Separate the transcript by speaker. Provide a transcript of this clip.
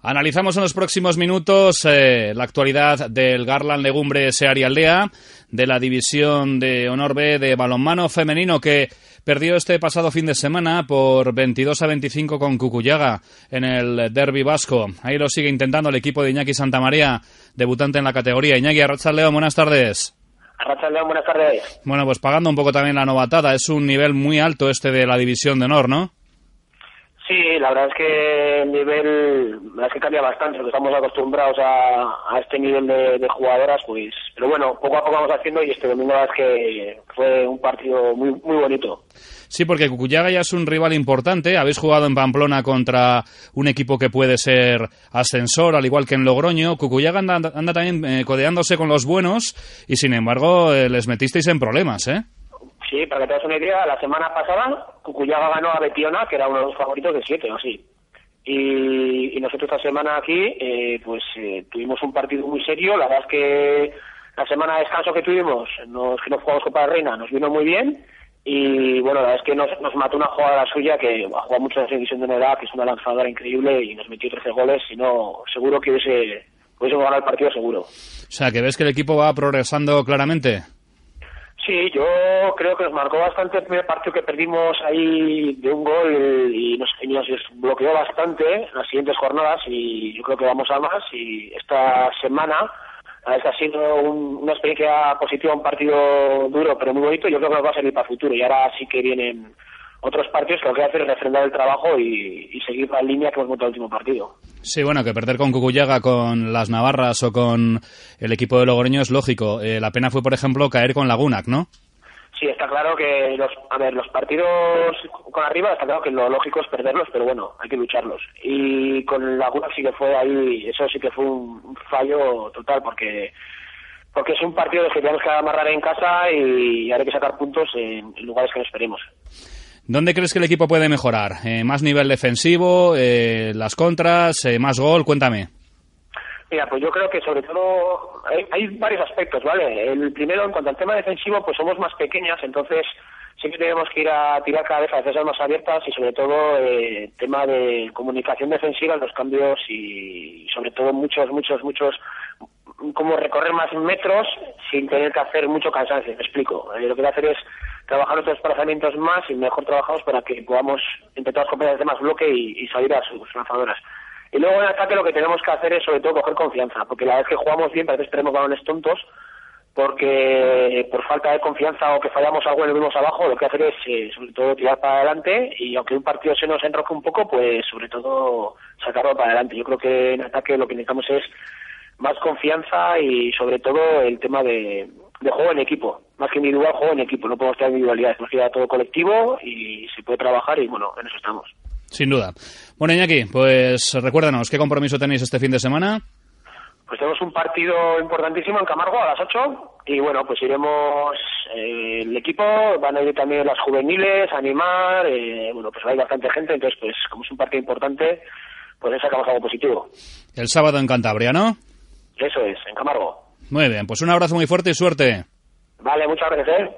Speaker 1: Analizamos en los próximos minutos eh, la actualidad del Garland Legumbre Seari Aldea, de la división de honor B de balonmano femenino que perdió este pasado fin de semana por 22 a 25 con Cucuyaga en el derby vasco. Ahí lo sigue intentando el equipo de Iñaki Santamaría, debutante en la categoría. Iñaki León, buenas tardes.
Speaker 2: León, buenas tardes.
Speaker 1: Bueno, pues pagando un poco también la novatada. Es un nivel muy alto este de la división de honor, ¿no?
Speaker 2: La verdad es que el nivel, la es que cambia bastante, estamos acostumbrados a, este nivel de, jugadoras, pues, pero bueno, poco a poco vamos haciendo y este domingo es que fue un partido muy, muy bonito.
Speaker 1: Sí, porque Cucuyaga ya es un rival importante. Habéis jugado en Pamplona contra un equipo que puede ser ascensor, al igual que en Logroño. Cucuyaga anda, también eh, codeándose con los buenos y, sin embargo, eh, les metisteis en problemas, ¿eh?
Speaker 2: Sí, para que te hagas una idea, la semana pasada Cucuyaga ganó a Betiona, que era uno de los favoritos de siete o así. Y, nosotros esta semana aquí, eh, pues eh, tuvimos un partido muy serio. La verdad es que la semana de descanso que tuvimos, nos, que nos jugamos Copa de Reina, nos vino muy bien. Y bueno, la verdad es que nos, nos mató una jugada suya que ha jugado mucho en la división de edad, que es una lanzadora increíble y nos metió 13 goles. Si no, seguro que hubiese, hubiese ganado el partido seguro.
Speaker 1: O sea, que ves que el equipo va progresando claramente.
Speaker 2: Sí, yo creo que nos marcó bastante el primer partido que perdimos ahí de un gol y nos, nos bloqueó bastante las siguientes jornadas y yo creo que vamos a más y esta semana ha sido una experiencia positiva, un partido duro pero muy bonito y yo creo que nos va a servir para el futuro y ahora sí que vienen otros partidos que lo que hacer es refrendar el trabajo y, seguir la línea que hemos montado el último partido.
Speaker 1: Sí, bueno, que perder con Cucuyaga, con las Navarras o con el equipo de Logroño es lógico. Eh, la pena fue, por ejemplo, caer con Lagunac, ¿no?
Speaker 2: Sí, está claro que los, a ver, los partidos con arriba está claro que lo lógico es perderlos, pero bueno, hay que lucharlos. Y con Lagunac sí que fue ahí, eso sí que fue un fallo total porque porque es un partido que tenemos que amarrar en casa y hay que sacar puntos en lugares que no esperemos.
Speaker 1: ¿Dónde crees que el equipo puede mejorar? Eh, ¿Más nivel defensivo? Eh, ¿Las contras? Eh, ¿Más gol? Cuéntame.
Speaker 2: Mira, pues yo creo que sobre todo hay, varios aspectos, ¿vale? El primero, en cuanto al tema defensivo, pues somos más pequeñas, entonces que tenemos que ir a tirar cada vez a defensas más abiertas y sobre todo eh, tema de comunicación defensiva en los cambios y sobre todo muchos, muchos, muchos como recorrer más metros sin tener que hacer mucho cansancio, me explico. lo que hay que hacer es trabajar nuestros desplazamientos más y mejor trabajados para que podamos intentar de más bloque y, salir a sus lanzadoras. Y luego en ataque lo que tenemos que hacer es sobre todo coger confianza, porque la vez que jugamos bien, a veces tenemos balones tontos, porque por falta de confianza o que fallamos algo y lo vimos abajo, lo que hacer es eh, sobre todo tirar para adelante y aunque un partido se nos enroque un poco, pues sobre todo sacarlo para adelante. Yo creo que en ataque lo que necesitamos es más confianza y sobre todo el tema de, de juego en equipo, más que individual, juego en equipo. No podemos tener individualidades, tenemos que todo colectivo y se puede trabajar y bueno, en eso estamos.
Speaker 1: Sin duda. Bueno, Iñaki, pues recuérdanos, ¿qué compromiso tenéis este fin de semana?
Speaker 2: Pues tenemos un partido importantísimo en Camargo a las 8 y bueno, pues iremos eh, el equipo, van a ir también las juveniles, a animar, eh, bueno, pues hay bastante gente, entonces pues como es un partido importante, pues sacamos algo positivo.
Speaker 1: El sábado en Cantabria, ¿no?
Speaker 2: Eso es, en Camargo.
Speaker 1: Muy bien, pues un abrazo muy fuerte y suerte.
Speaker 2: Vale, muchas gracias, ¿eh?